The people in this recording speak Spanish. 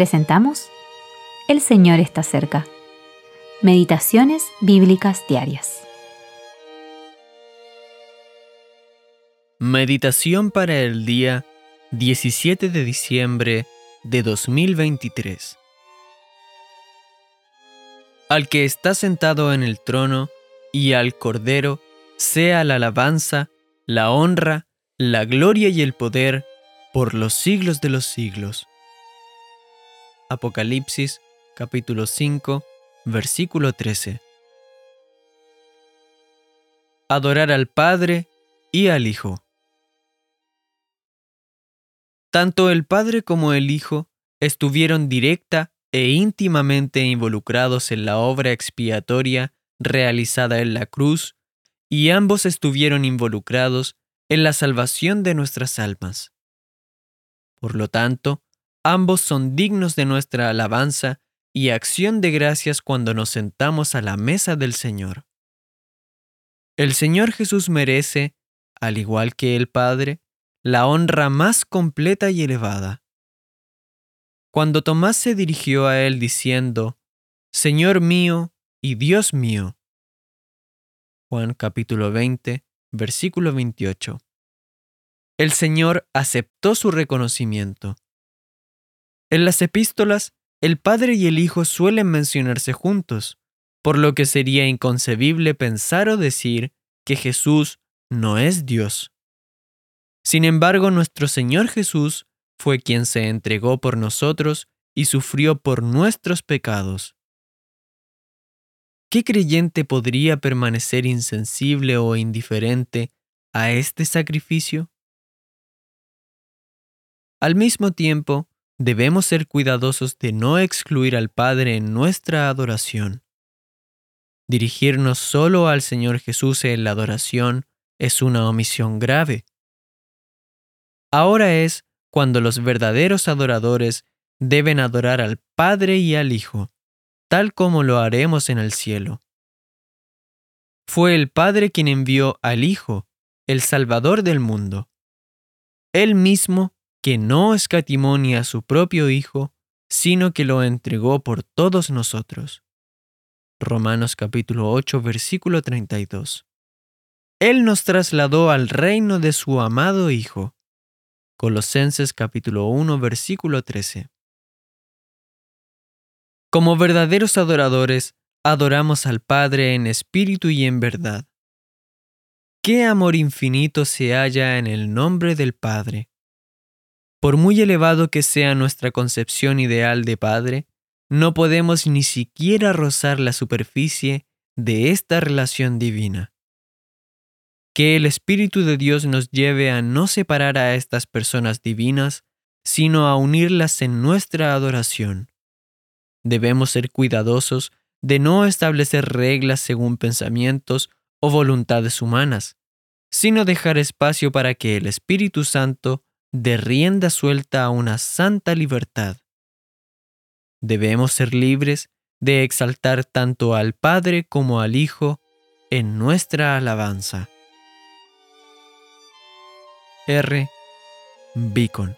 presentamos El Señor está cerca. Meditaciones Bíblicas Diarias. Meditación para el día 17 de diciembre de 2023. Al que está sentado en el trono y al Cordero sea la alabanza, la honra, la gloria y el poder por los siglos de los siglos. Apocalipsis capítulo 5 versículo 13. Adorar al Padre y al Hijo. Tanto el Padre como el Hijo estuvieron directa e íntimamente involucrados en la obra expiatoria realizada en la cruz, y ambos estuvieron involucrados en la salvación de nuestras almas. Por lo tanto, ambos son dignos de nuestra alabanza y acción de gracias cuando nos sentamos a la mesa del Señor. El Señor Jesús merece, al igual que el Padre, la honra más completa y elevada. Cuando Tomás se dirigió a él diciendo, Señor mío y Dios mío. Juan capítulo 20, versículo 28. El Señor aceptó su reconocimiento. En las epístolas, el Padre y el Hijo suelen mencionarse juntos, por lo que sería inconcebible pensar o decir que Jesús no es Dios. Sin embargo, nuestro Señor Jesús fue quien se entregó por nosotros y sufrió por nuestros pecados. ¿Qué creyente podría permanecer insensible o indiferente a este sacrificio? Al mismo tiempo, debemos ser cuidadosos de no excluir al Padre en nuestra adoración. Dirigirnos solo al Señor Jesús en la adoración es una omisión grave. Ahora es cuando los verdaderos adoradores deben adorar al Padre y al Hijo, tal como lo haremos en el cielo. Fue el Padre quien envió al Hijo, el Salvador del mundo. Él mismo que no escatimó ni a su propio Hijo, sino que lo entregó por todos nosotros. Romanos capítulo 8 versículo 32. Él nos trasladó al reino de su amado Hijo. Colosenses capítulo 1 versículo 13. Como verdaderos adoradores, adoramos al Padre en espíritu y en verdad. ¿Qué amor infinito se halla en el nombre del Padre? Por muy elevado que sea nuestra concepción ideal de Padre, no podemos ni siquiera rozar la superficie de esta relación divina. Que el Espíritu de Dios nos lleve a no separar a estas personas divinas, sino a unirlas en nuestra adoración. Debemos ser cuidadosos de no establecer reglas según pensamientos o voluntades humanas, sino dejar espacio para que el Espíritu Santo de rienda suelta a una santa libertad. Debemos ser libres de exaltar tanto al Padre como al Hijo en nuestra alabanza. R. Beacon